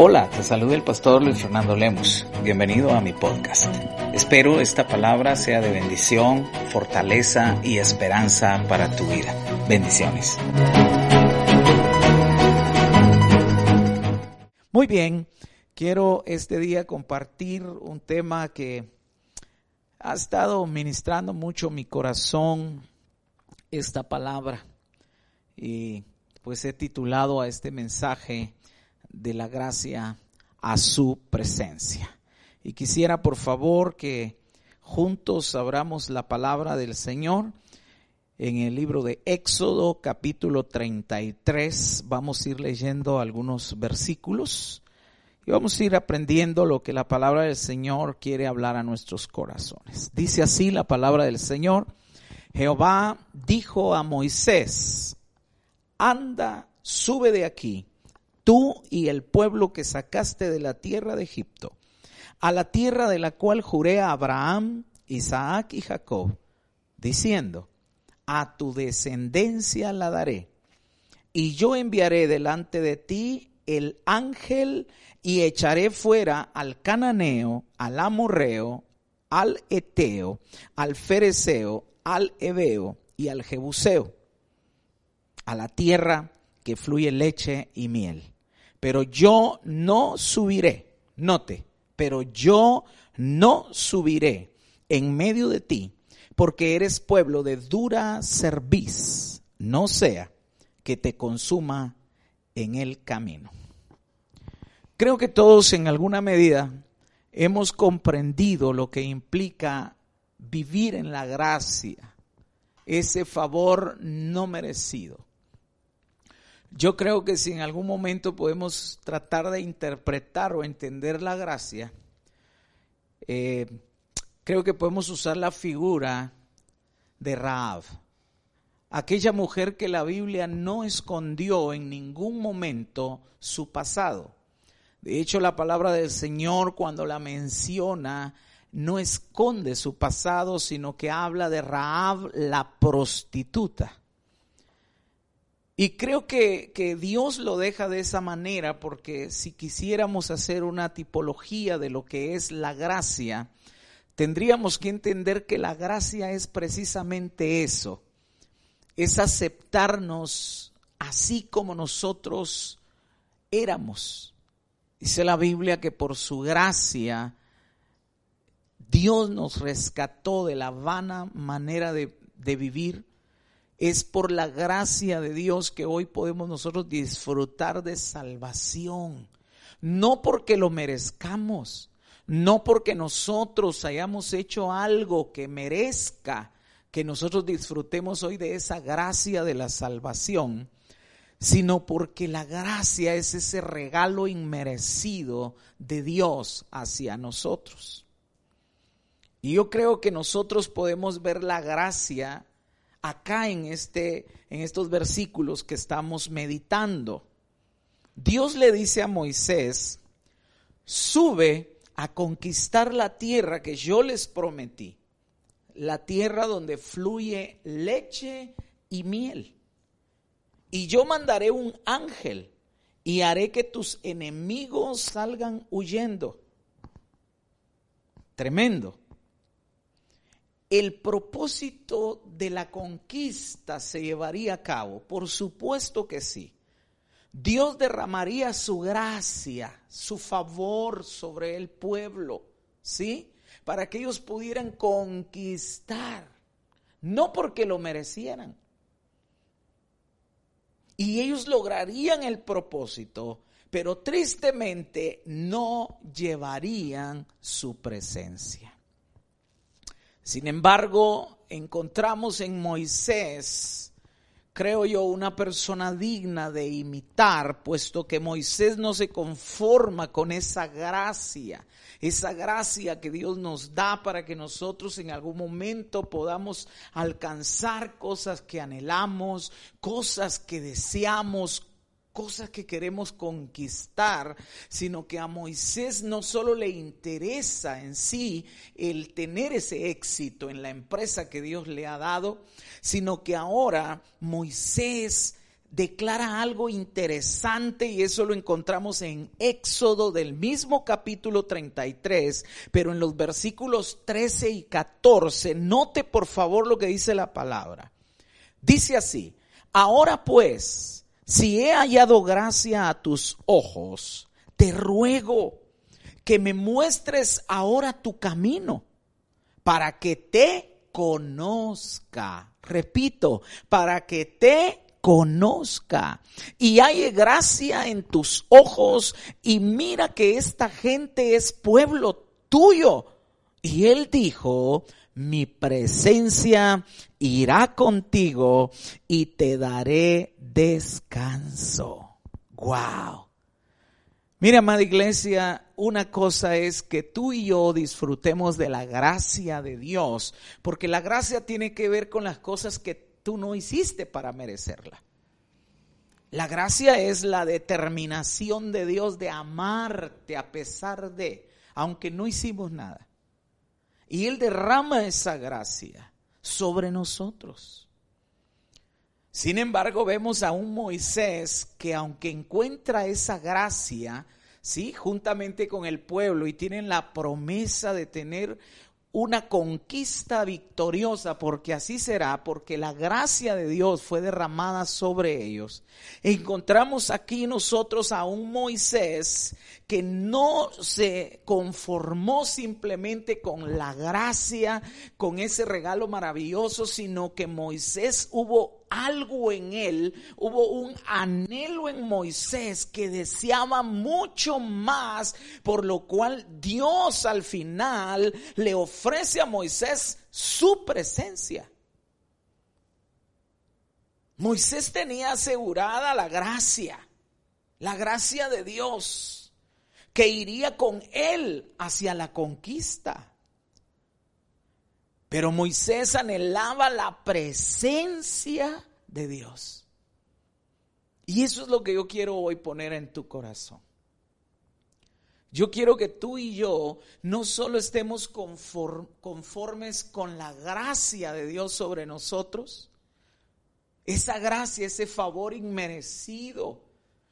Hola, te saluda el pastor Luis Fernando Lemos. Bienvenido a mi podcast. Espero esta palabra sea de bendición, fortaleza y esperanza para tu vida. Bendiciones. Muy bien, quiero este día compartir un tema que ha estado ministrando mucho mi corazón, esta palabra. Y pues he titulado a este mensaje de la gracia a su presencia. Y quisiera por favor que juntos abramos la palabra del Señor en el libro de Éxodo capítulo 33. Vamos a ir leyendo algunos versículos y vamos a ir aprendiendo lo que la palabra del Señor quiere hablar a nuestros corazones. Dice así la palabra del Señor. Jehová dijo a Moisés, anda, sube de aquí tú y el pueblo que sacaste de la tierra de Egipto, a la tierra de la cual juré a Abraham, Isaac y Jacob, diciendo, a tu descendencia la daré, y yo enviaré delante de ti el ángel y echaré fuera al cananeo, al amorreo, al eteo, al fereceo, al ebeo y al jebuseo, a la tierra que fluye leche y miel pero yo no subiré, note, pero yo no subiré en medio de ti, porque eres pueblo de dura cerviz, no sea que te consuma en el camino. Creo que todos en alguna medida hemos comprendido lo que implica vivir en la gracia, ese favor no merecido. Yo creo que si en algún momento podemos tratar de interpretar o entender la gracia, eh, creo que podemos usar la figura de Raab, aquella mujer que la Biblia no escondió en ningún momento su pasado. De hecho, la palabra del Señor cuando la menciona no esconde su pasado, sino que habla de Raab la prostituta. Y creo que, Dios lo deja de esa manera porque si quisiéramos hacer una tipología de lo que es la gracia, tendríamos que entender que la gracia es precisamente eso, es aceptarnos así como nosotros éramos. Dice la Biblia que por su gracia Dios nos rescató de la vana manera de, de vivir es por la gracia de Dios que hoy podemos nosotros disfrutar de salvación. No porque lo merezcamos, no porque nosotros hayamos hecho algo que merezca que nosotros disfrutemos hoy de esa gracia de la salvación, sino porque la gracia es ese regalo inmerecido de Dios hacia nosotros. Y yo creo que nosotros podemos ver la gracia acá en, este, en estos versículos que estamos meditando. Dios le dice a Moisés, sube a conquistar la tierra que yo les prometí, la tierra donde fluye leche y miel. Y yo mandaré un ángel y haré que tus enemigos salgan huyendo. Tremendo el propósito de la conquista se llevaría a cabo? Por supuesto que sí. Dios derramaría su gracia, su favor sobre el pueblo, ¿sí? Para que ellos pudieran conquistar, no porque lo merecieran. Y ellos lograrían el propósito, pero tristemente no llevarían su presencia. Sin embargo, encontramos en Moisés, creo yo, una persona digna de imitar, puesto que Moisés no se conforma con esa gracia, esa gracia que Dios nos da para que nosotros en algún momento podamos alcanzar cosas que anhelamos, cosas que deseamos, cosas que queremos conquistar, sino que a Moisés no solo le interesa en sí el tener ese éxito en la empresa que Dios le ha dado, sino que ahora Moisés declara algo interesante y eso lo encontramos en Éxodo del mismo capítulo 33, pero en los versículos 13 y 14. Note por favor lo que dice la palabra. Dice así, ahora pues, si he hallado gracia a tus ojos, te ruego que me muestres ahora tu camino para que te conozca. Repito, para que te conozca y hay gracia en tus ojos y mira que esta gente es pueblo tuyo. Y él dijo, mi presencia irá contigo y te daré descanso. Wow. Mira, amada iglesia, una cosa es que tú y yo disfrutemos de la gracia de Dios, porque la gracia tiene que ver con las cosas que tú no hiciste para merecerla. La gracia es la determinación de Dios de amarte a pesar de, aunque no hicimos nada. Y Él derrama esa gracia sobre nosotros. Sin embargo, vemos a un Moisés que aunque encuentra esa gracia, sí, juntamente con el pueblo y tienen la promesa de tener una conquista victoriosa, porque así será, porque la gracia de Dios fue derramada sobre ellos. Encontramos aquí nosotros a un Moisés que no se conformó simplemente con la gracia, con ese regalo maravilloso, sino que Moisés hubo algo en él, hubo un anhelo en Moisés que deseaba mucho más, por lo cual Dios al final le ofrece a Moisés su presencia. Moisés tenía asegurada la gracia, la gracia de Dios, que iría con él hacia la conquista. Pero Moisés anhelaba la presencia de Dios. Y eso es lo que yo quiero hoy poner en tu corazón. Yo quiero que tú y yo no solo estemos conformes con la gracia de Dios sobre nosotros, esa gracia, ese favor inmerecido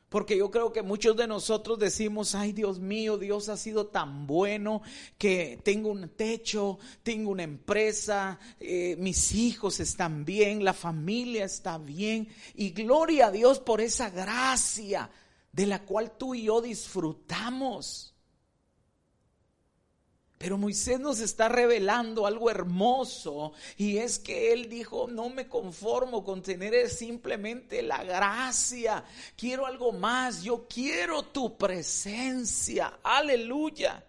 porque yo creo que muchos de nosotros decimos, ay Dios mío, Dios ha sido tan bueno que tengo un techo, tengo una empresa, eh, mis hijos están bien, la familia está bien. Y gloria a Dios por esa gracia de la cual tú y yo disfrutamos. Pero Moisés nos está revelando algo hermoso y es que él dijo, no me conformo con tener simplemente la gracia, quiero algo más, yo quiero tu presencia, aleluya.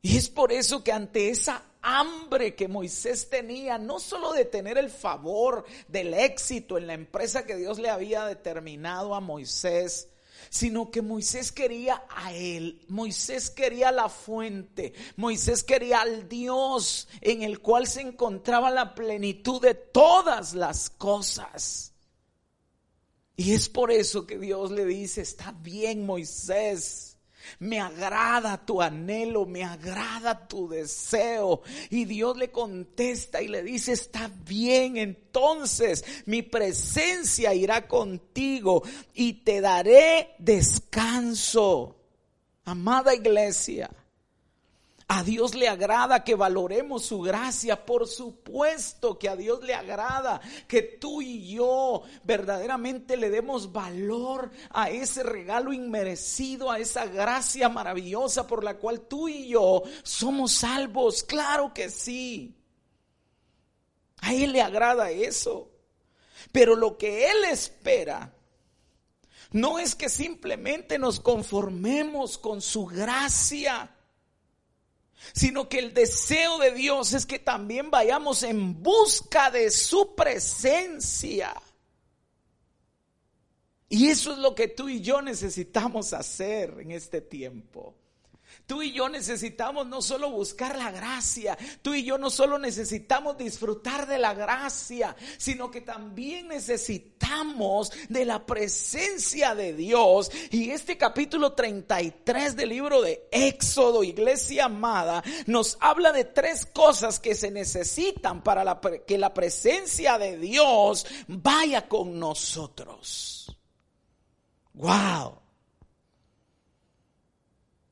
Y es por eso que ante esa hambre que Moisés tenía, no solo de tener el favor del éxito en la empresa que Dios le había determinado a Moisés, sino que Moisés quería a él, Moisés quería la fuente, Moisés quería al Dios en el cual se encontraba la plenitud de todas las cosas. Y es por eso que Dios le dice, está bien Moisés, me agrada tu anhelo, me agrada tu deseo. Y Dios le contesta y le dice, está bien, entonces mi presencia irá contigo y te daré descanso. Amada iglesia, a Dios le agrada que valoremos su gracia, por supuesto que a Dios le agrada que tú y yo verdaderamente le demos valor a ese regalo inmerecido, a esa gracia maravillosa por la cual tú y yo somos salvos. Claro que sí. A Él le agrada eso. Pero lo que Él espera no es que simplemente nos conformemos con su gracia sino que el deseo de Dios es que también vayamos en busca de su presencia. Y eso es lo que tú y yo necesitamos hacer en este tiempo. Tú y yo necesitamos no solo buscar la gracia, tú y yo no solo necesitamos disfrutar de la gracia, sino que también necesitamos de la presencia de Dios. Y este capítulo 33 del libro de Éxodo, iglesia amada, nos habla de tres cosas que se necesitan para que la presencia de Dios vaya con nosotros. Wow.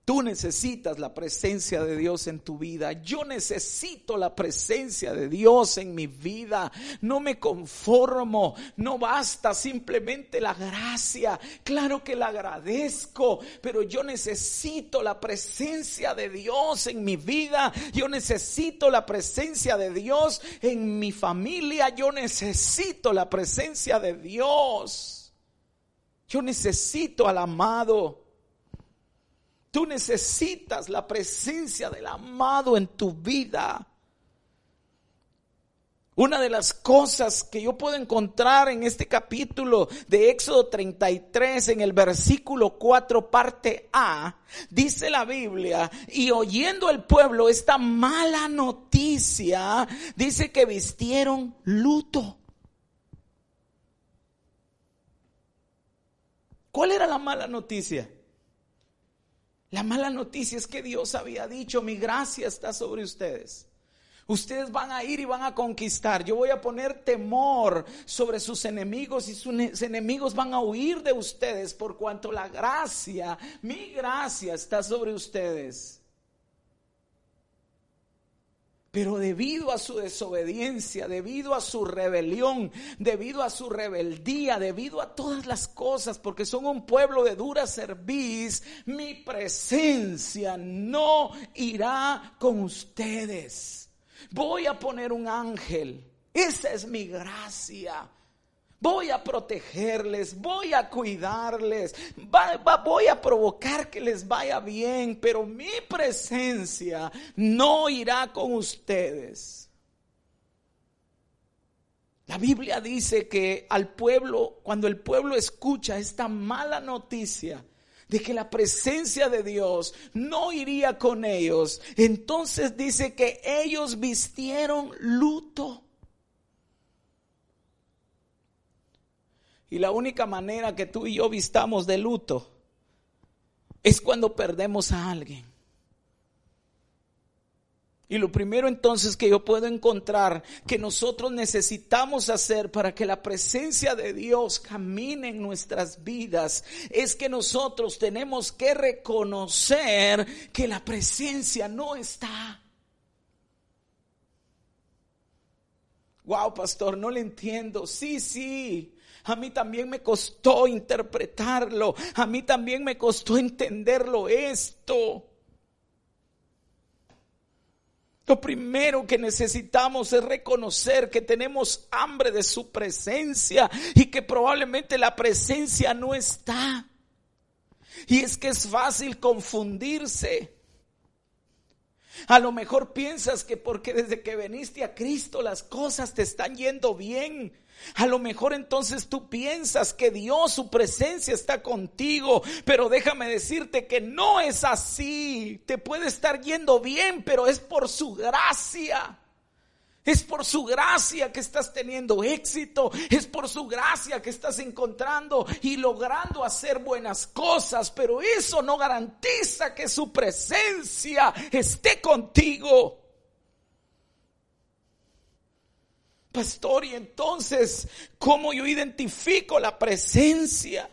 Tú necesitas la presencia de Dios en tu vida. Yo necesito la presencia de Dios en mi vida. No me conformo. No basta simplemente la gracia. Claro que la agradezco, pero yo necesito la presencia de Dios en mi vida. Yo necesito la presencia de Dios en mi familia. Yo necesito la presencia de Dios. Yo necesito al amado. Tú necesitas la presencia del amado en tu vida. Una de las cosas que yo puedo encontrar en este capítulo de Éxodo 33, en el versículo 4, parte A, dice la Biblia, y oyendo el pueblo esta mala noticia, dice que vistieron luto. ¿Cuál era la mala noticia? La mala noticia es que Dios había dicho, mi gracia está sobre ustedes. Ustedes van a ir y van a conquistar. Yo voy a poner temor sobre sus enemigos y sus enemigos van a huir de ustedes por cuanto la gracia, mi gracia está sobre ustedes. Pero debido a su desobediencia, debido a su rebelión, debido a su rebeldía, debido a todas las cosas, porque son un pueblo de dura cerviz, mi presencia no irá con ustedes. Voy a poner un ángel. Esa es mi gracia. Voy a protegerles, voy a cuidarles, voy a provocar que les vaya bien, pero mi presencia no irá con ustedes. La Biblia dice que al pueblo, cuando el pueblo escucha esta mala noticia, de que la presencia de Dios no iría con ellos, entonces dice que ellos vistieron luto. Y la única manera que tú y yo vistamos de luto es cuando perdemos a alguien. Y lo primero entonces que yo puedo encontrar que nosotros necesitamos hacer para que la presencia de Dios camine en nuestras vidas es que nosotros tenemos que reconocer que la presencia no está. Wow, pastor, no le entiendo. Sí, sí. A mí también me costó interpretarlo. A mí también me costó entenderlo esto. Lo primero que necesitamos es reconocer que tenemos hambre de su presencia y que probablemente la presencia no está. Y es que es fácil confundirse. A lo mejor piensas que porque desde que veniste a Cristo las cosas te están yendo bien. A lo mejor entonces tú piensas que Dios, su presencia está contigo, pero déjame decirte que no es así. Te puede estar yendo bien, pero es por su gracia. Es por su gracia que estás teniendo éxito. Es por su gracia que estás encontrando y logrando hacer buenas cosas. Pero eso no garantiza que su presencia esté contigo. Pastor, y entonces, ¿cómo yo identifico la presencia?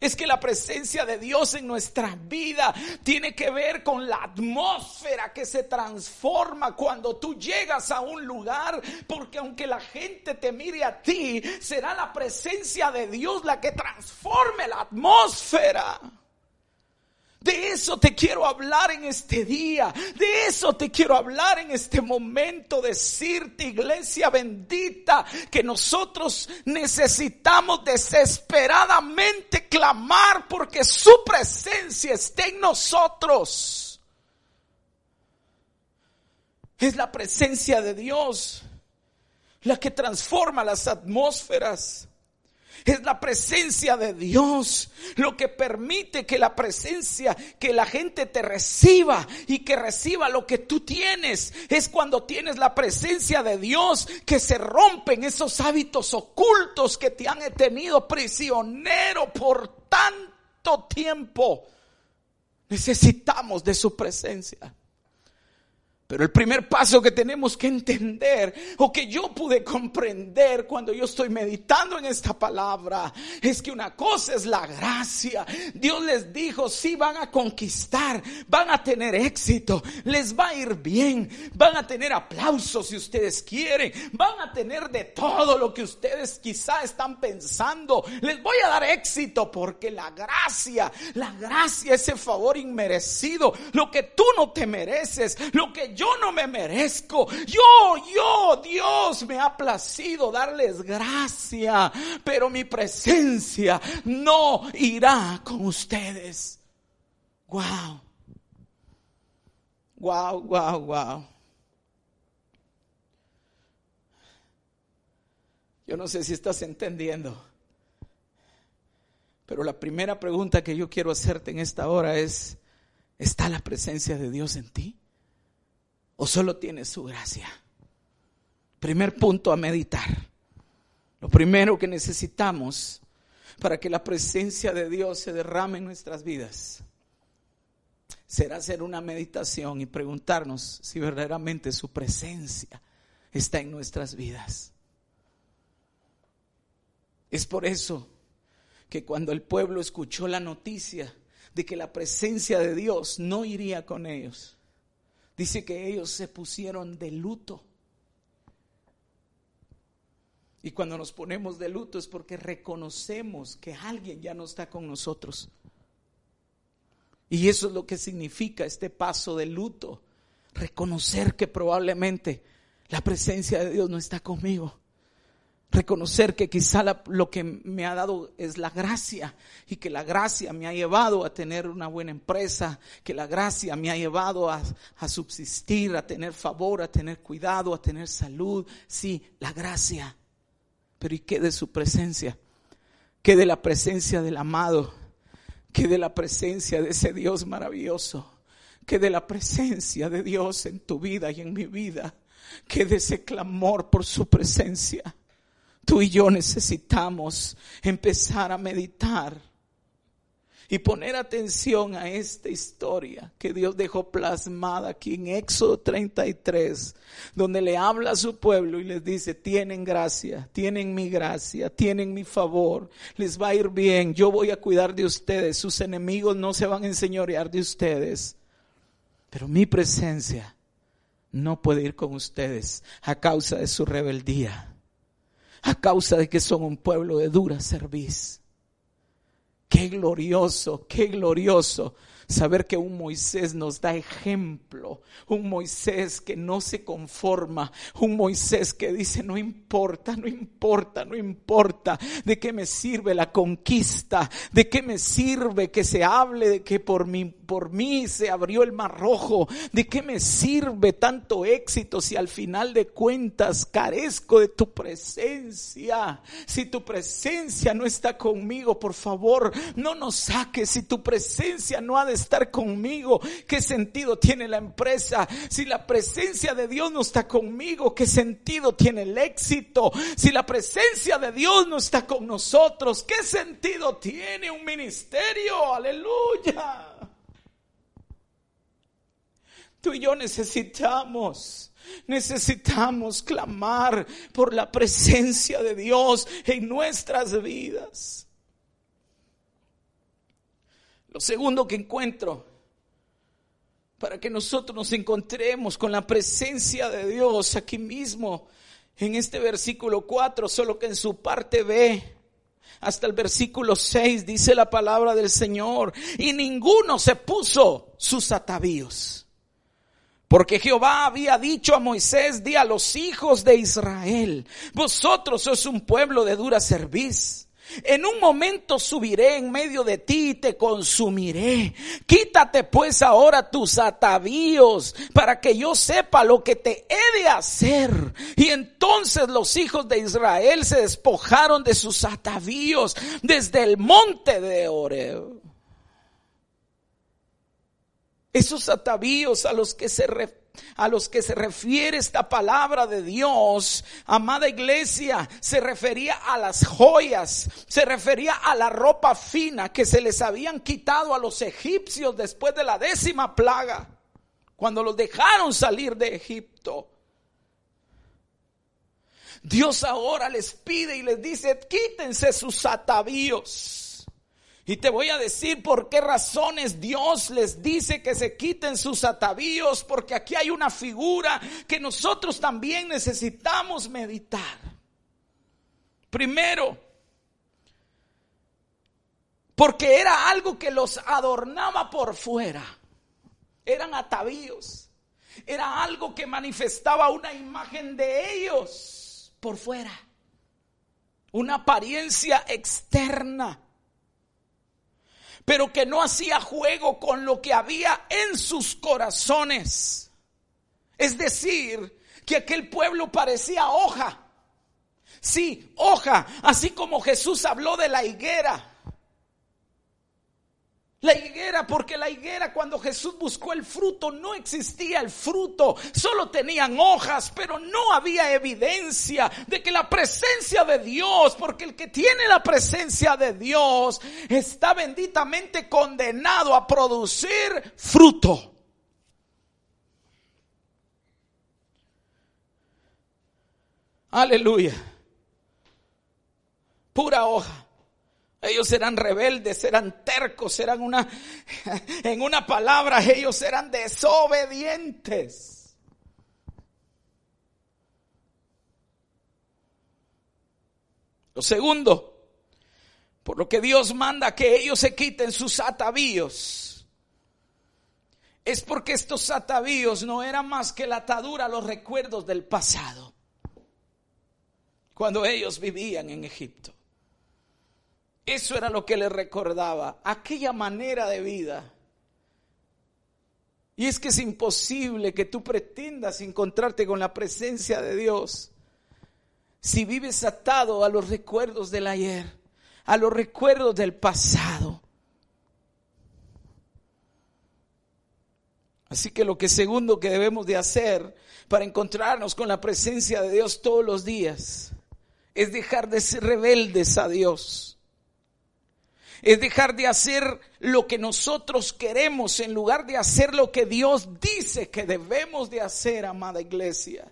Es que la presencia de Dios en nuestra vida tiene que ver con la atmósfera que se transforma cuando tú llegas a un lugar, porque aunque la gente te mire a ti, será la presencia de Dios la que transforme la atmósfera. De eso te quiero hablar en este día. De eso te quiero hablar en este momento. Decirte, iglesia bendita, que nosotros necesitamos desesperadamente clamar porque su presencia esté en nosotros. Es la presencia de Dios la que transforma las atmósferas. Es la presencia de Dios lo que permite que la presencia, que la gente te reciba y que reciba lo que tú tienes. Es cuando tienes la presencia de Dios que se rompen esos hábitos ocultos que te han tenido prisionero por tanto tiempo. Necesitamos de su presencia. Pero el primer paso que tenemos que entender o que yo pude comprender cuando yo estoy meditando en esta palabra es que una cosa es la gracia. Dios les dijo, sí van a conquistar, van a tener éxito, les va a ir bien, van a tener aplausos si ustedes quieren, van a tener de todo lo que ustedes quizá están pensando. Les voy a dar éxito porque la gracia, la gracia, ese favor inmerecido, lo que tú no te mereces, lo que yo no me merezco. Yo, yo, Dios me ha placido darles gracia, pero mi presencia no irá con ustedes. Wow. Wow, wow, wow. Yo no sé si estás entendiendo. Pero la primera pregunta que yo quiero hacerte en esta hora es, ¿está la presencia de Dios en ti? O solo tienes su gracia? Primer punto a meditar. Lo primero que necesitamos para que la presencia de Dios se derrame en nuestras vidas será hacer una meditación y preguntarnos si verdaderamente su presencia está en nuestras vidas. Es por eso que cuando el pueblo escuchó la noticia de que la presencia de Dios no iría con ellos, Dice que ellos se pusieron de luto. Y cuando nos ponemos de luto es porque reconocemos que alguien ya no está con nosotros. Y eso es lo que significa este paso de luto. Reconocer que probablemente la presencia de Dios no está conmigo. Reconocer que quizá lo que me ha dado es la gracia y que la gracia me ha llevado a tener una buena empresa, que la gracia me ha llevado a, a subsistir, a tener favor, a tener cuidado, a tener salud. Sí, la gracia. Pero ¿y qué de su presencia? ¿Qué de la presencia del amado? ¿Qué de la presencia de ese Dios maravilloso? ¿Qué de la presencia de Dios en tu vida y en mi vida? ¿Qué de ese clamor por su presencia? Tú y yo necesitamos empezar a meditar y poner atención a esta historia que Dios dejó plasmada aquí en Éxodo 33, donde le habla a su pueblo y les dice, tienen gracia, tienen mi gracia, tienen mi favor, les va a ir bien, yo voy a cuidar de ustedes, sus enemigos no se van a enseñorear de ustedes, pero mi presencia no puede ir con ustedes a causa de su rebeldía a causa de que son un pueblo de dura cerviz. Qué glorioso, qué glorioso saber que un Moisés nos da ejemplo, un Moisés que no se conforma, un Moisés que dice, no importa, no importa, no importa, de qué me sirve la conquista, de qué me sirve que se hable de que por mí, por mí se abrió el mar rojo, de qué me sirve tanto éxito si al final de cuentas carezco de tu presencia, si tu presencia no está conmigo, por favor, no nos saques, si tu presencia no ha de estar conmigo? ¿Qué sentido tiene la empresa? Si la presencia de Dios no está conmigo, ¿qué sentido tiene el éxito? Si la presencia de Dios no está con nosotros, ¿qué sentido tiene un ministerio? Aleluya. Tú y yo necesitamos, necesitamos clamar por la presencia de Dios en nuestras vidas. Lo segundo que encuentro para que nosotros nos encontremos con la presencia de Dios aquí mismo en este versículo 4, solo que en su parte B, hasta el versículo 6 dice la palabra del Señor, y ninguno se puso sus atavíos. Porque Jehová había dicho a Moisés, di a los hijos de Israel, vosotros sois un pueblo de dura cerviz En un momento subiré en medio de ti y te consumiré. Quítate pues ahora tus atavíos para que yo sepa lo que te he de hacer. Y entonces los hijos de Israel se despojaron de sus atavíos desde el monte de Oreo. Esos atavíos a los que se a los que se refiere esta palabra de Dios, amada iglesia, se refería a las joyas, se refería a la ropa fina que se les habían quitado a los egipcios después de la décima plaga, cuando los dejaron salir de Egipto. Dios ahora les pide y les dice, quítense sus atavíos. Y te voy a decir por qué razones Dios les dice que se quiten sus atavíos, porque aquí hay una figura que nosotros también necesitamos meditar. Primero, porque era algo que los adornaba por fuera. Eran atavíos. Era algo que manifestaba una imagen de ellos por fuera. Una apariencia externa pero que no hacía juego con lo que había en sus corazones. Es decir, que aquel pueblo parecía hoja. Sí, hoja, así como Jesús habló de la higuera. La higuera, porque la higuera cuando Jesús buscó el fruto no existía el fruto, solo tenían hojas, pero no había evidencia de que la presencia de Dios, porque el que tiene la presencia de Dios está benditamente condenado a producir fruto. Aleluya. Pura hoja. Ellos eran rebeldes, eran tercos, eran una, en una palabra, ellos eran desobedientes. Lo segundo, por lo que Dios manda que ellos se quiten sus atavíos, es porque estos atavíos no eran más que la atadura a los recuerdos del pasado, cuando ellos vivían en Egipto. Eso era lo que le recordaba, aquella manera de vida. Y es que es imposible que tú pretendas encontrarte con la presencia de Dios si vives atado a los recuerdos del ayer, a los recuerdos del pasado. Así que lo que segundo que debemos de hacer para encontrarnos con la presencia de Dios todos los días es dejar de ser rebeldes a Dios es dejar de hacer lo que nosotros queremos en lugar de hacer lo que Dios dice que debemos de hacer, amada iglesia.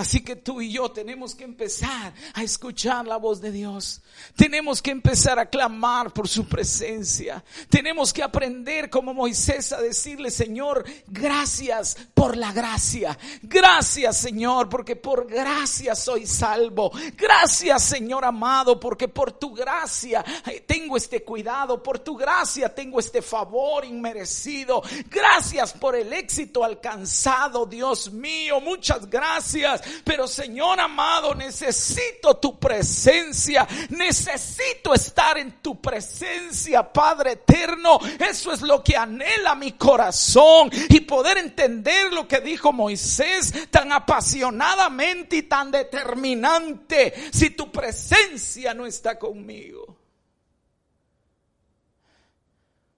Así que tú y yo tenemos que empezar a escuchar la voz de Dios. Tenemos que empezar a clamar por su presencia. Tenemos que aprender como Moisés a decirle, Señor, gracias por la gracia. Gracias, Señor, porque por gracia soy salvo. Gracias, Señor amado, porque por tu gracia tengo este cuidado. Por tu gracia tengo este favor inmerecido. Gracias por el éxito alcanzado, Dios mío. Muchas gracias pero Señor amado, necesito tu presencia. Necesito estar en tu presencia, Padre eterno. Eso es lo que anhela mi corazón. Y poder entender lo que dijo Moisés tan apasionadamente y tan determinante. Si tu presencia no está conmigo.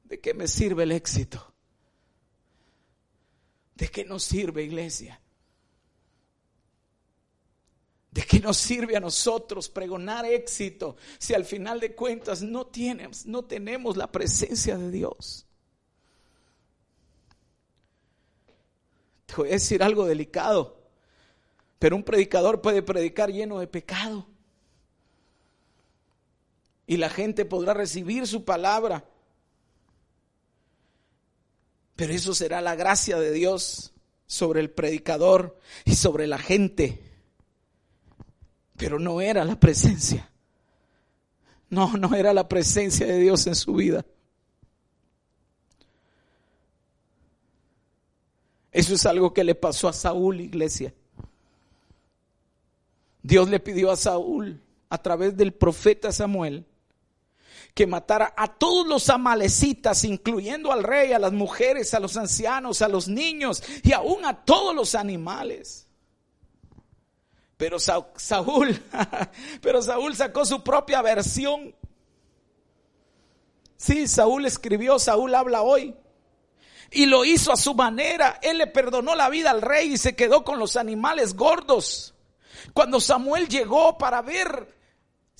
¿De qué me sirve el éxito? ¿De qué nos sirve, iglesia? ¿De qué nos sirve a nosotros pregonar éxito si al final de cuentas no, no tenemos la presencia de Dios? Te voy a decir algo delicado, pero un predicador puede predicar lleno de pecado. Y la gente podrá recibir su palabra. Pero eso será la gracia de Dios sobre el predicador y sobre la gente pero no era la presencia. No, no era la presencia de Dios en su vida. Eso es algo que le pasó a Saúl, iglesia. Dios le pidió a Saúl, a través del profeta Samuel que matara a todos los amalecitas, incluyendo al rey, a las mujeres, a los ancianos, a los niños y aún a todos los animales. Pero Saúl, pero Saúl sacó su propia versión. Sí, Saúl escribió, Saúl habla hoy. Y lo hizo a su manera. Él le perdonó la vida al rey y se quedó con los animales gordos. Cuando Samuel llegó para ver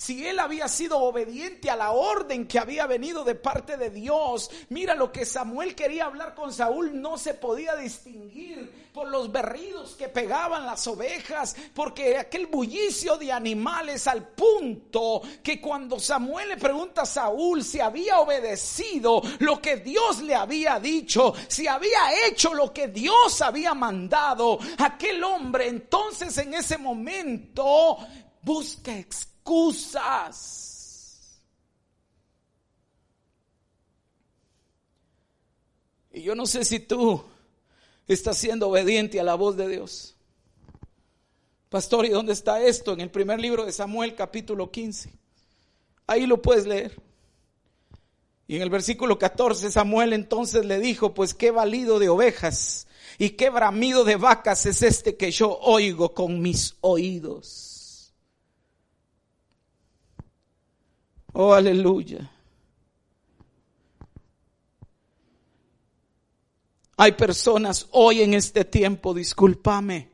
si él había sido obediente a la orden que había venido de parte de Dios, mira lo que Samuel quería hablar con Saúl no se podía distinguir por los berridos que pegaban las ovejas, porque aquel bullicio de animales al punto que cuando Samuel le pregunta a Saúl si había obedecido lo que Dios le había dicho, si había hecho lo que Dios había mandado, aquel hombre entonces en ese momento busca. Y yo no sé si tú estás siendo obediente a la voz de Dios. Pastor, ¿y dónde está esto? En el primer libro de Samuel, capítulo 15. Ahí lo puedes leer. Y en el versículo 14 Samuel entonces le dijo, pues qué valido de ovejas y qué bramido de vacas es este que yo oigo con mis oídos. Oh, aleluya. Hay personas hoy en este tiempo, discúlpame,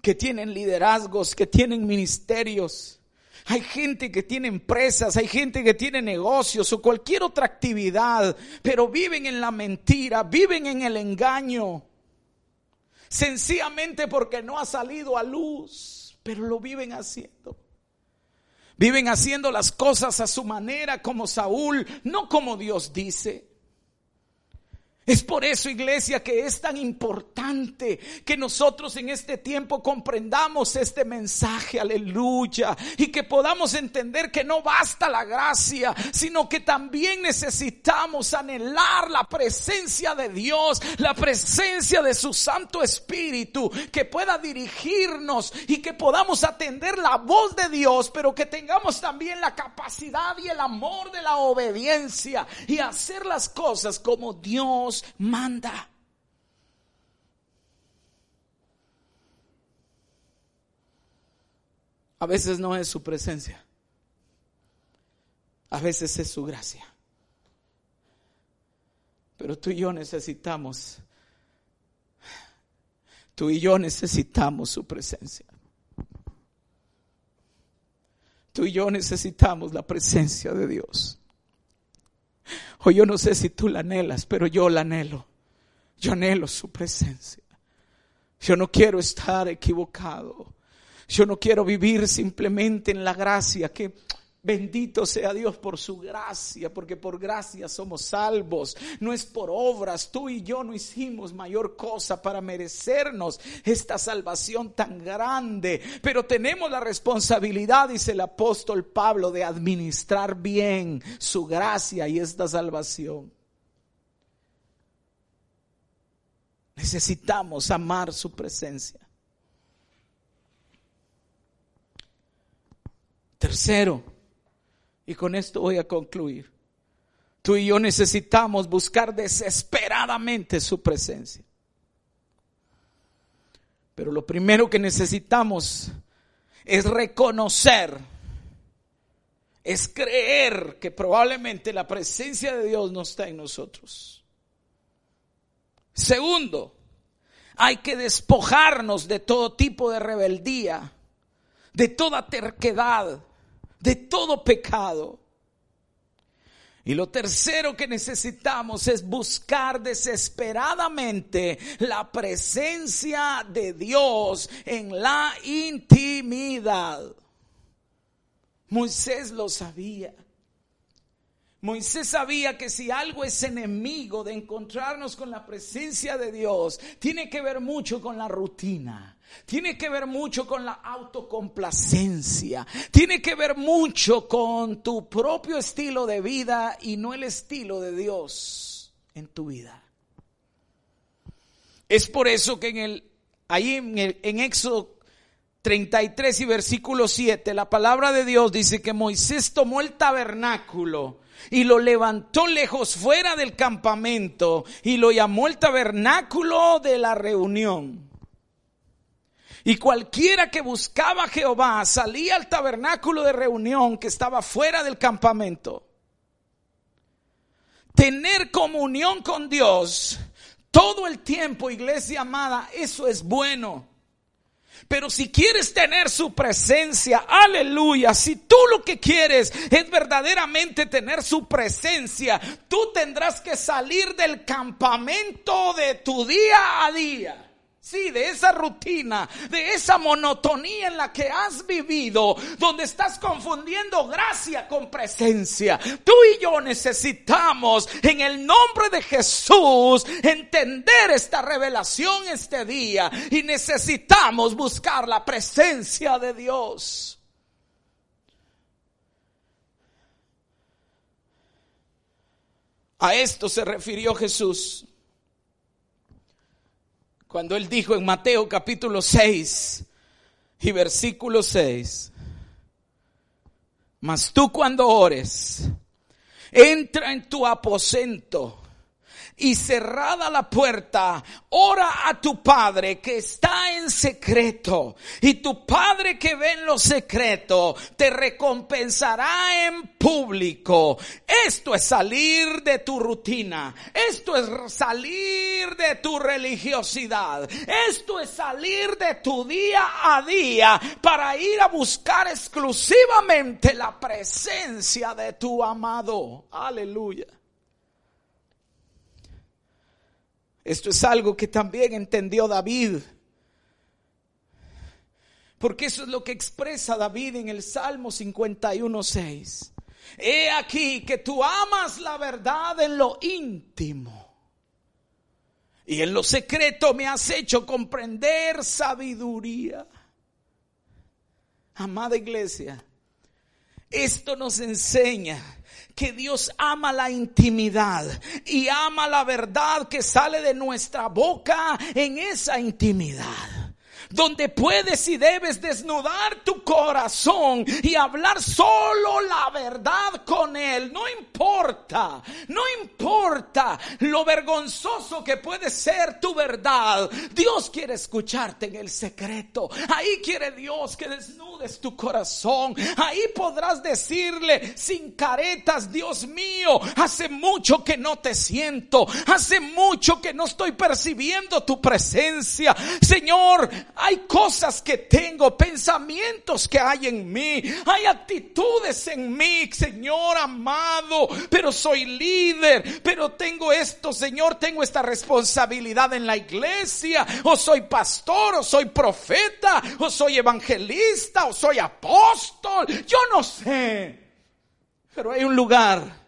que tienen liderazgos, que tienen ministerios. Hay gente que tiene empresas, hay gente que tiene negocios o cualquier otra actividad, pero viven en la mentira, viven en el engaño. Sencillamente porque no ha salido a luz, pero lo viven haciendo. Viven haciendo las cosas a su manera como Saúl, no como Dios dice. Es por eso, iglesia, que es tan importante que nosotros en este tiempo comprendamos este mensaje, aleluya, y que podamos entender que no basta la gracia, sino que también necesitamos anhelar la presencia de Dios, la presencia de su Santo Espíritu, que pueda dirigirnos y que podamos atender la voz de Dios, pero que tengamos también la capacidad y el amor de la obediencia y hacer las cosas como Dios manda. A veces no es su presencia. A veces es su gracia. Pero tú y yo necesitamos, tú y yo necesitamos su presencia. Tú y yo necesitamos la presencia de Dios. O yo no sé si tú la anhelas, pero yo la anhelo. Yo anhelo su presencia. Yo no quiero estar equivocado. Yo no quiero vivir simplemente en la gracia que Bendito sea Dios por su gracia, porque por gracia somos salvos. No es por obras. Tú y yo no hicimos mayor cosa para merecernos esta salvación tan grande. Pero tenemos la responsabilidad, dice el apóstol Pablo, de administrar bien su gracia y esta salvación. Necesitamos amar su presencia. Tercero, y con esto voy a concluir. Tú y yo necesitamos buscar desesperadamente su presencia. Pero lo primero que necesitamos es reconocer, es creer que probablemente la presencia de Dios no está en nosotros. Segundo, hay que despojarnos de todo tipo de rebeldía, de toda terquedad, de todo pecado. Y lo tercero que necesitamos es buscar desesperadamente la presencia de Dios en la intimidad. Moisés lo sabía. Moisés sabía que si algo es enemigo de encontrarnos con la presencia de Dios, tiene que ver mucho con la rutina. Tiene que ver mucho con la autocomplacencia. Tiene que ver mucho con tu propio estilo de vida y no el estilo de Dios en tu vida. Es por eso que en el, ahí en, el, en Éxodo 33 y versículo 7, la palabra de Dios dice que Moisés tomó el tabernáculo y lo levantó lejos fuera del campamento y lo llamó el tabernáculo de la reunión. Y cualquiera que buscaba a Jehová salía al tabernáculo de reunión que estaba fuera del campamento. Tener comunión con Dios todo el tiempo, iglesia amada, eso es bueno. Pero si quieres tener su presencia, aleluya, si tú lo que quieres es verdaderamente tener su presencia, tú tendrás que salir del campamento de tu día a día. Sí, de esa rutina, de esa monotonía en la que has vivido, donde estás confundiendo gracia con presencia. Tú y yo necesitamos, en el nombre de Jesús, entender esta revelación este día y necesitamos buscar la presencia de Dios. A esto se refirió Jesús cuando él dijo en Mateo capítulo 6 y versículo 6, mas tú cuando ores, entra en tu aposento y cerrada la puerta, ora a tu Padre que está en secreto. Y tu Padre que ve en lo secreto te recompensará en público. Esto es salir de tu rutina. Esto es salir de tu religiosidad. Esto es salir de tu día a día para ir a buscar exclusivamente la presencia de tu amado. Aleluya. Esto es algo que también entendió David. Porque eso es lo que expresa David en el Salmo 51.6. He aquí que tú amas la verdad en lo íntimo. Y en lo secreto me has hecho comprender sabiduría. Amada iglesia, esto nos enseña que Dios ama la intimidad y ama la verdad que sale de nuestra boca en esa intimidad donde puedes y debes desnudar tu corazón y hablar solo la verdad con Él. No importa, no importa lo vergonzoso que puede ser tu verdad. Dios quiere escucharte en el secreto. Ahí quiere Dios que desnudes tu corazón. Ahí podrás decirle sin caretas, Dios mío, hace mucho que no te siento. Hace mucho que no estoy percibiendo tu presencia. Señor, hay cosas que tengo, pensamientos que hay en mí, hay actitudes en mí, Señor amado, pero soy líder, pero tengo esto, Señor, tengo esta responsabilidad en la iglesia, o soy pastor, o soy profeta, o soy evangelista, o soy apóstol, yo no sé, pero hay un lugar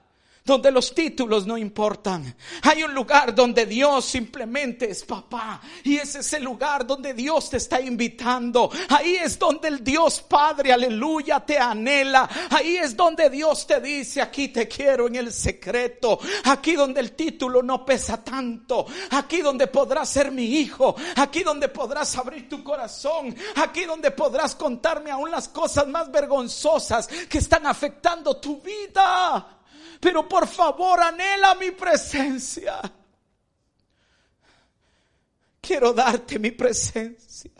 donde los títulos no importan. Hay un lugar donde Dios simplemente es papá. Y ese es el lugar donde Dios te está invitando. Ahí es donde el Dios Padre, aleluya, te anhela. Ahí es donde Dios te dice, aquí te quiero en el secreto. Aquí donde el título no pesa tanto. Aquí donde podrás ser mi hijo. Aquí donde podrás abrir tu corazón. Aquí donde podrás contarme aún las cosas más vergonzosas que están afectando tu vida pero por favor anhela mi presencia. Quiero darte mi presencia.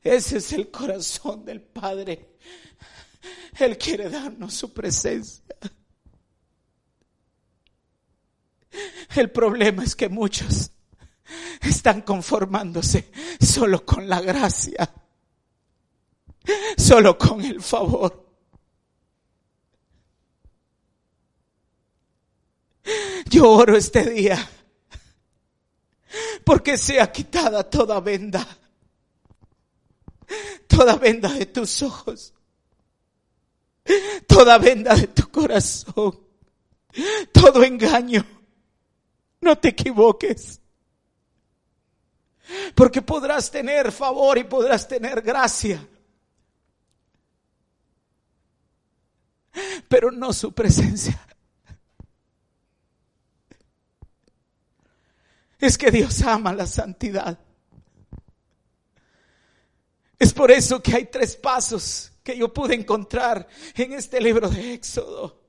Ese es el corazón del Padre. Él quiere darnos su presencia. El problema es que muchos están conformándose solo con la gracia, solo con el favor. Yo oro este día porque sea quitada toda venda, toda venda de tus ojos, toda venda de tu corazón, todo engaño. No te equivoques. Porque podrás tener favor y podrás tener gracia. Pero no su presencia. es que Dios ama la santidad. Es por eso que hay tres pasos que yo pude encontrar en este libro de Éxodo.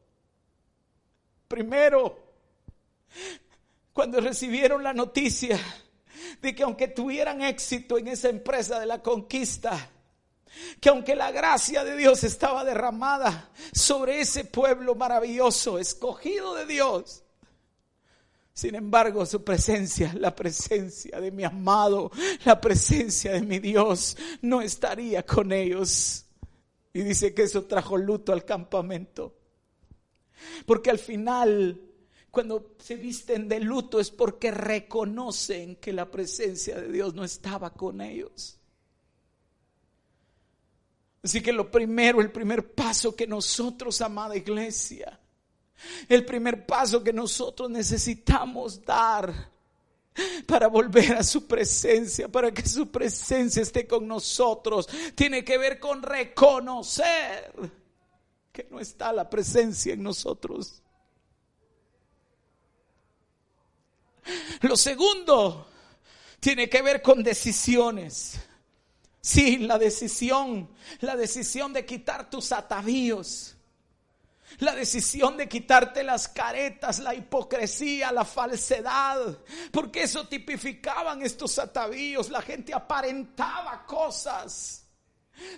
Primero, cuando recibieron la noticia de que aunque tuvieran éxito en esa empresa de la conquista, que aunque la gracia de Dios estaba derramada sobre ese pueblo maravilloso, escogido de Dios, sin embargo, su presencia, la presencia de mi amado, la presencia de mi Dios, no estaría con ellos. Y dice que eso trajo luto al campamento. Porque al final, cuando se visten de luto es porque reconocen que la presencia de Dios no estaba con ellos. Así que lo primero, el primer paso que nosotros, amada iglesia, el primer paso que nosotros necesitamos dar para volver a su presencia, para que su presencia esté con nosotros, tiene que ver con reconocer que no está la presencia en nosotros. Lo segundo tiene que ver con decisiones. Sí, la decisión, la decisión de quitar tus atavíos la decisión de quitarte las caretas, la hipocresía, la falsedad, porque eso tipificaban estos atavíos. La gente aparentaba cosas,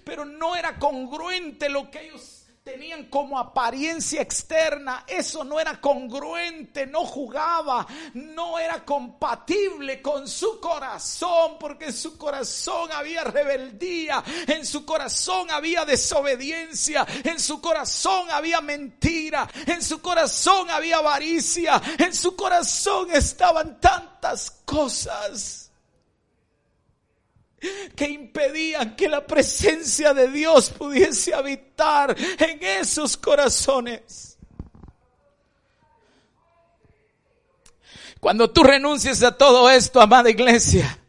pero no era congruente lo que ellos tenían como apariencia externa, eso no era congruente, no jugaba, no era compatible con su corazón, porque en su corazón había rebeldía, en su corazón había desobediencia, en su corazón había mentira, en su corazón había avaricia, en su corazón estaban tantas cosas que impedían que la presencia de Dios pudiese habitar en esos corazones. Cuando tú renuncies a todo esto, amada iglesia,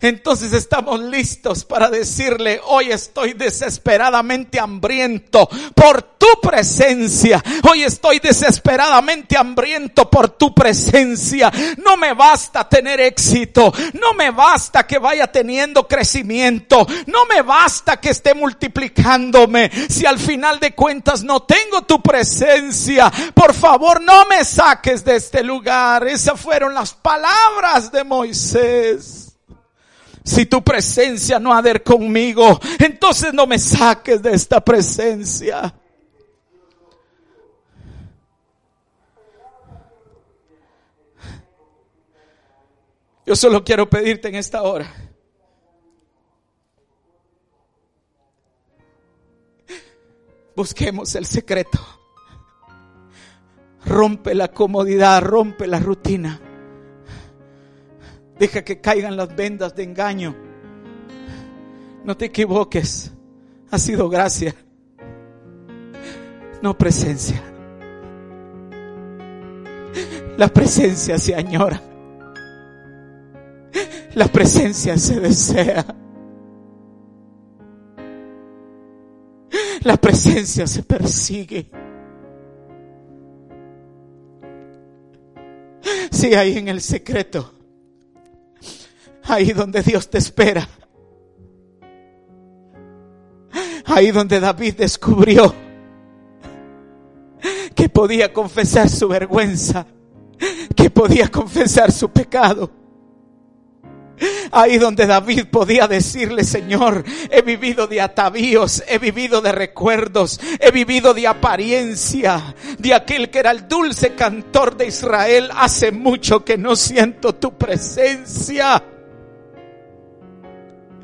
entonces estamos listos para decirle, hoy estoy desesperadamente hambriento por tu presencia. Hoy estoy desesperadamente hambriento por tu presencia. No me basta tener éxito. No me basta que vaya teniendo crecimiento. No me basta que esté multiplicándome. Si al final de cuentas no tengo tu presencia, por favor no me saques de este lugar. Esas fueron las palabras de Moisés. Si tu presencia no ha de ir conmigo, entonces no me saques de esta presencia. Yo solo quiero pedirte en esta hora. Busquemos el secreto. Rompe la comodidad, rompe la rutina. Deja que caigan las vendas de engaño. No te equivoques. Ha sido gracia. No presencia. La presencia se añora. La presencia se desea. La presencia se persigue. Si hay en el secreto Ahí donde Dios te espera. Ahí donde David descubrió que podía confesar su vergüenza, que podía confesar su pecado. Ahí donde David podía decirle, Señor, he vivido de atavíos, he vivido de recuerdos, he vivido de apariencia, de aquel que era el dulce cantor de Israel. Hace mucho que no siento tu presencia.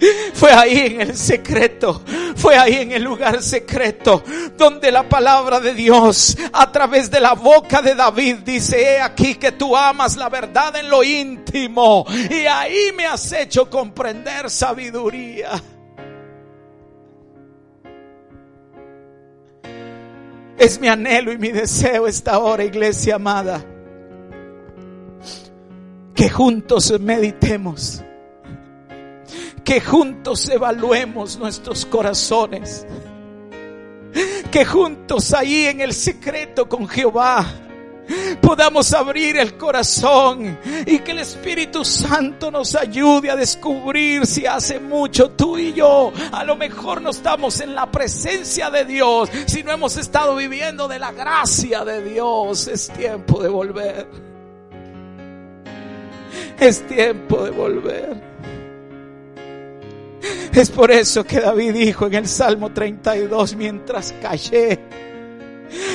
Fue ahí en el secreto, fue ahí en el lugar secreto, donde la palabra de Dios a través de la boca de David dice, he aquí que tú amas la verdad en lo íntimo y ahí me has hecho comprender sabiduría. Es mi anhelo y mi deseo esta hora, iglesia amada, que juntos meditemos que juntos evaluemos nuestros corazones. Que juntos ahí en el secreto con Jehová podamos abrir el corazón y que el Espíritu Santo nos ayude a descubrir si hace mucho tú y yo a lo mejor no estamos en la presencia de Dios, si no hemos estado viviendo de la gracia de Dios. Es tiempo de volver. Es tiempo de volver. Es por eso que David dijo en el Salmo 32, mientras callé,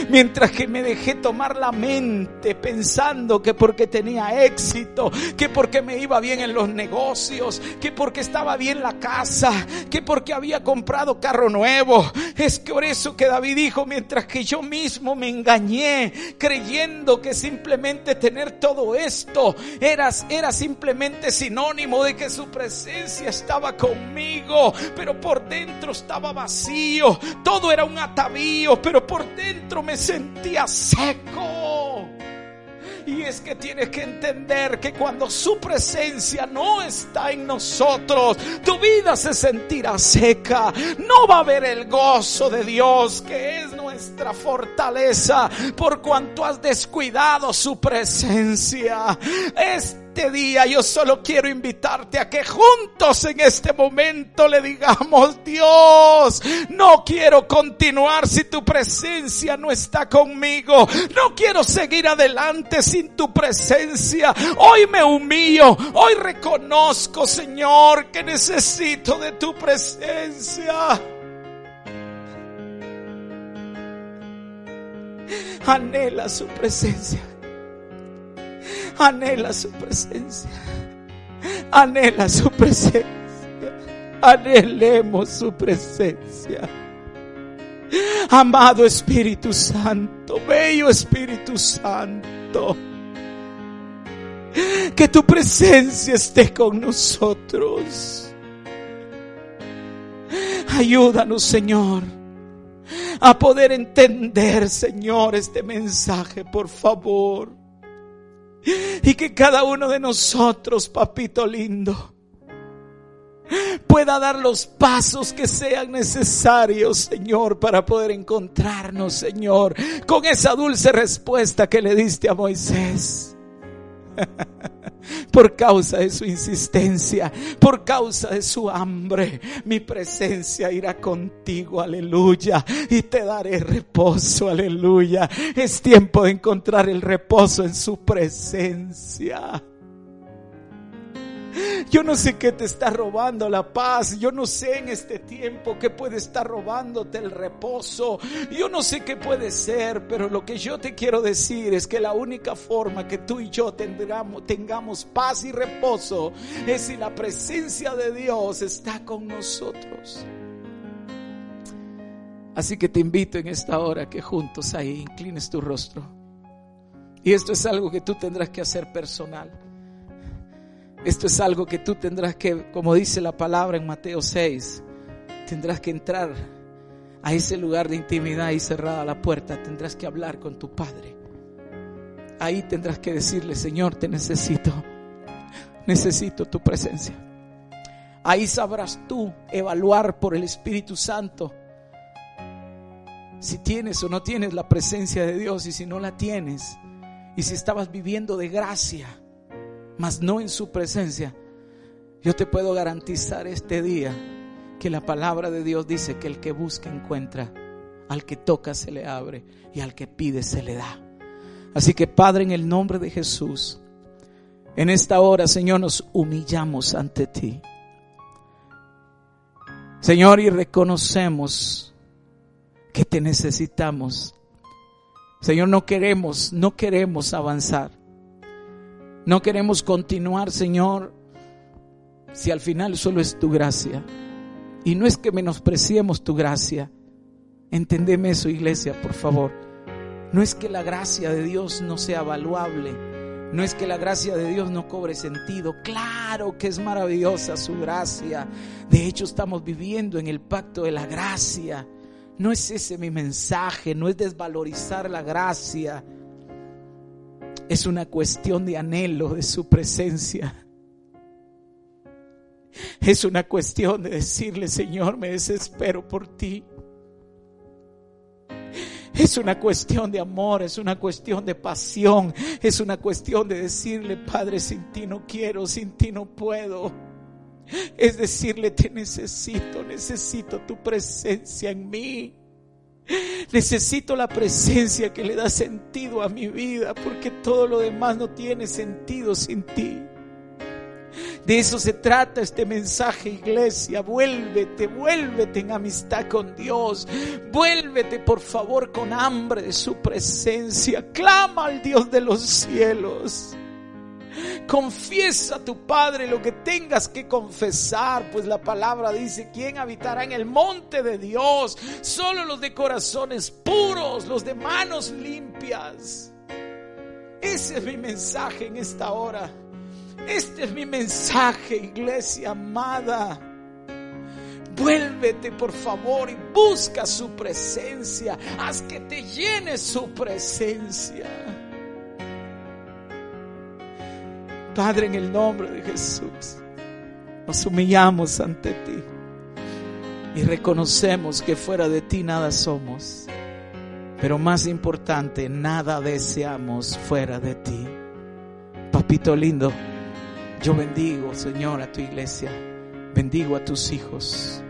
Mientras que me dejé tomar la mente pensando que porque tenía éxito, que porque me iba bien en los negocios, que porque estaba bien la casa, que porque había comprado carro nuevo. Es por eso que David dijo, mientras que yo mismo me engañé creyendo que simplemente tener todo esto era, era simplemente sinónimo de que su presencia estaba conmigo, pero por dentro estaba vacío. Todo era un atavío, pero por dentro me sentía seco. Y es que tienes que entender que cuando su presencia no está en nosotros, tu vida se sentirá seca. No va a haber el gozo de Dios, que es nuestra fortaleza, por cuanto has descuidado su presencia. Es este día yo solo quiero invitarte a que juntos en este momento le digamos, Dios, no quiero continuar si tu presencia no está conmigo. No quiero seguir adelante sin tu presencia. Hoy me humillo, hoy reconozco, Señor, que necesito de tu presencia. Anhela su presencia. Anhela su presencia. Anhela su presencia. Anhelemos su presencia. Amado Espíritu Santo, bello Espíritu Santo. Que tu presencia esté con nosotros. Ayúdanos, Señor, a poder entender, Señor, este mensaje, por favor. Y que cada uno de nosotros, papito lindo, pueda dar los pasos que sean necesarios, Señor, para poder encontrarnos, Señor, con esa dulce respuesta que le diste a Moisés. por causa de su insistencia, por causa de su hambre, mi presencia irá contigo, aleluya, y te daré reposo, aleluya. Es tiempo de encontrar el reposo en su presencia. Yo no sé qué te está robando la paz. Yo no sé en este tiempo qué puede estar robándote el reposo. Yo no sé qué puede ser, pero lo que yo te quiero decir es que la única forma que tú y yo tendremos, tengamos paz y reposo es si la presencia de Dios está con nosotros. Así que te invito en esta hora que juntos ahí inclines tu rostro. Y esto es algo que tú tendrás que hacer personal. Esto es algo que tú tendrás que, como dice la palabra en Mateo 6, tendrás que entrar a ese lugar de intimidad y cerrada la puerta, tendrás que hablar con tu Padre. Ahí tendrás que decirle, Señor, te necesito, necesito tu presencia. Ahí sabrás tú evaluar por el Espíritu Santo si tienes o no tienes la presencia de Dios y si no la tienes y si estabas viviendo de gracia mas no en su presencia, yo te puedo garantizar este día que la palabra de Dios dice que el que busca encuentra, al que toca se le abre y al que pide se le da. Así que Padre, en el nombre de Jesús, en esta hora, Señor, nos humillamos ante ti. Señor, y reconocemos que te necesitamos. Señor, no queremos, no queremos avanzar. No queremos continuar, Señor, si al final solo es tu gracia. Y no es que menospreciemos tu gracia. Entendeme eso, iglesia, por favor. No es que la gracia de Dios no sea valuable. No es que la gracia de Dios no cobre sentido. Claro que es maravillosa su gracia. De hecho, estamos viviendo en el pacto de la gracia. No es ese mi mensaje, no es desvalorizar la gracia es una cuestión de anhelo de su presencia. Es una cuestión de decirle, Señor, me desespero por ti. Es una cuestión de amor, es una cuestión de pasión, es una cuestión de decirle, Padre, sin ti no quiero, sin ti no puedo. Es decirle, te necesito, necesito tu presencia en mí. Necesito la presencia que le da sentido a mi vida, porque todo lo demás no tiene sentido sin ti. De eso se trata este mensaje, iglesia. Vuélvete, vuélvete en amistad con Dios. Vuélvete, por favor, con hambre de su presencia. Clama al Dios de los cielos. Confiesa a tu Padre lo que tengas que confesar, pues la palabra dice, ¿quién habitará en el monte de Dios? Solo los de corazones puros, los de manos limpias. Ese es mi mensaje en esta hora. Este es mi mensaje, iglesia amada. Vuélvete por favor y busca su presencia. Haz que te llene su presencia. Padre, en el nombre de Jesús, nos humillamos ante ti y reconocemos que fuera de ti nada somos. Pero más importante, nada deseamos fuera de ti. Papito lindo, yo bendigo, Señor, a tu iglesia. Bendigo a tus hijos.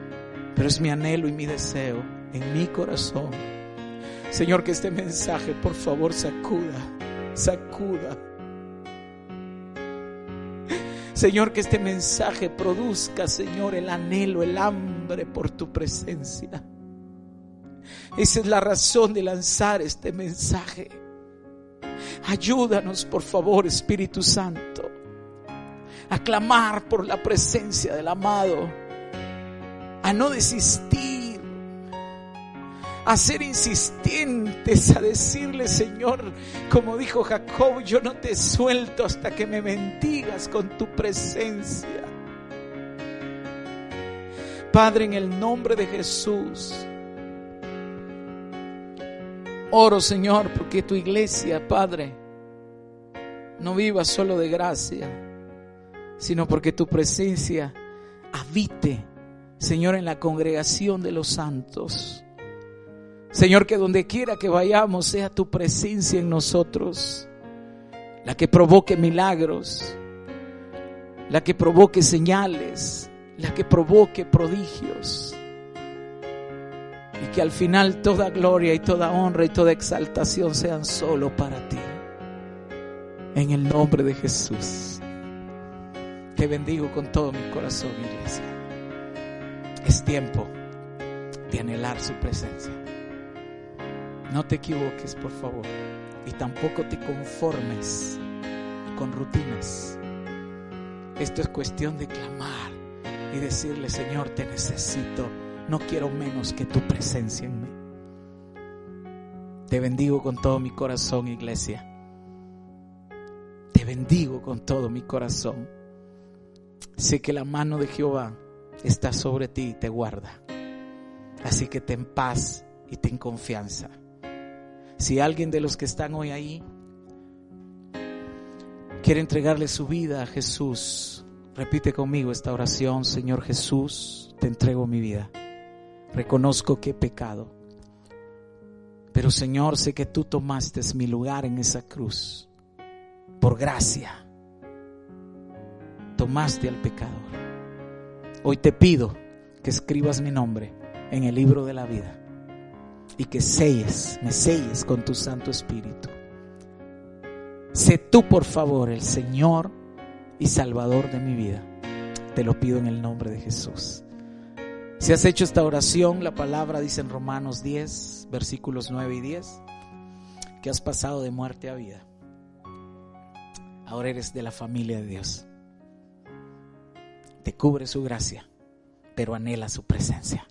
Pero es mi anhelo y mi deseo en mi corazón. Señor, que este mensaje, por favor, sacuda, sacuda Señor, que este mensaje produzca, Señor, el anhelo, el hambre por tu presencia. Esa es la razón de lanzar este mensaje. Ayúdanos, por favor, Espíritu Santo, a clamar por la presencia del amado, a no desistir a ser insistentes, a decirle, Señor, como dijo Jacob, yo no te suelto hasta que me bendigas con tu presencia. Padre, en el nombre de Jesús, oro, Señor, porque tu iglesia, Padre, no viva solo de gracia, sino porque tu presencia habite, Señor, en la congregación de los santos. Señor, que donde quiera que vayamos sea tu presencia en nosotros, la que provoque milagros, la que provoque señales, la que provoque prodigios. Y que al final toda gloria y toda honra y toda exaltación sean solo para ti. En el nombre de Jesús. Te bendigo con todo mi corazón, iglesia. Es tiempo de anhelar su presencia. No te equivoques, por favor. Y tampoco te conformes con rutinas. Esto es cuestión de clamar y decirle, Señor, te necesito. No quiero menos que tu presencia en mí. Te bendigo con todo mi corazón, iglesia. Te bendigo con todo mi corazón. Sé que la mano de Jehová está sobre ti y te guarda. Así que ten paz y ten confianza. Si alguien de los que están hoy ahí quiere entregarle su vida a Jesús, repite conmigo esta oración, Señor Jesús, te entrego mi vida. Reconozco que he pecado. Pero Señor, sé que tú tomaste mi lugar en esa cruz. Por gracia. Tomaste al pecador. Hoy te pido que escribas mi nombre en el libro de la vida y que selles, me selles con tu Santo Espíritu. Sé tú, por favor, el Señor y Salvador de mi vida. Te lo pido en el nombre de Jesús. Si has hecho esta oración, la palabra dice en Romanos 10, versículos 9 y 10, que has pasado de muerte a vida. Ahora eres de la familia de Dios. Te cubre su gracia, pero anhela su presencia.